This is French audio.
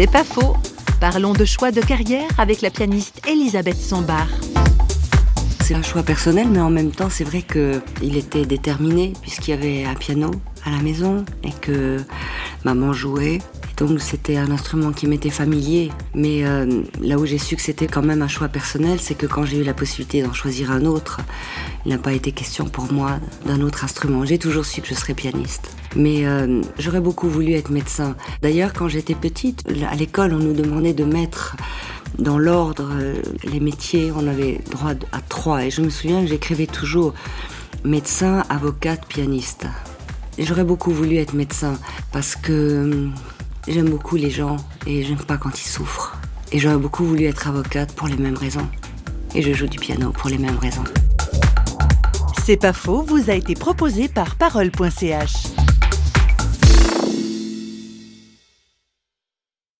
C'est pas faux. Parlons de choix de carrière avec la pianiste Elisabeth Sombar. C'est un choix personnel, mais en même temps, c'est vrai qu'il était déterminé, puisqu'il y avait un piano à la maison et que maman jouait. Donc c'était un instrument qui m'était familier. Mais euh, là où j'ai su que c'était quand même un choix personnel, c'est que quand j'ai eu la possibilité d'en choisir un autre, il n'a pas été question pour moi d'un autre instrument. J'ai toujours su que je serais pianiste. Mais euh, j'aurais beaucoup voulu être médecin. D'ailleurs, quand j'étais petite, à l'école, on nous demandait de mettre dans l'ordre euh, les métiers. On avait droit à trois. Et je me souviens que j'écrivais toujours médecin, avocate, pianiste. J'aurais beaucoup voulu être médecin parce que J'aime beaucoup les gens et j'aime pas quand ils souffrent. Et j'aurais beaucoup voulu être avocate pour les mêmes raisons. Et je joue du piano pour les mêmes raisons. C'est pas faux, vous a été proposé par parole.ch.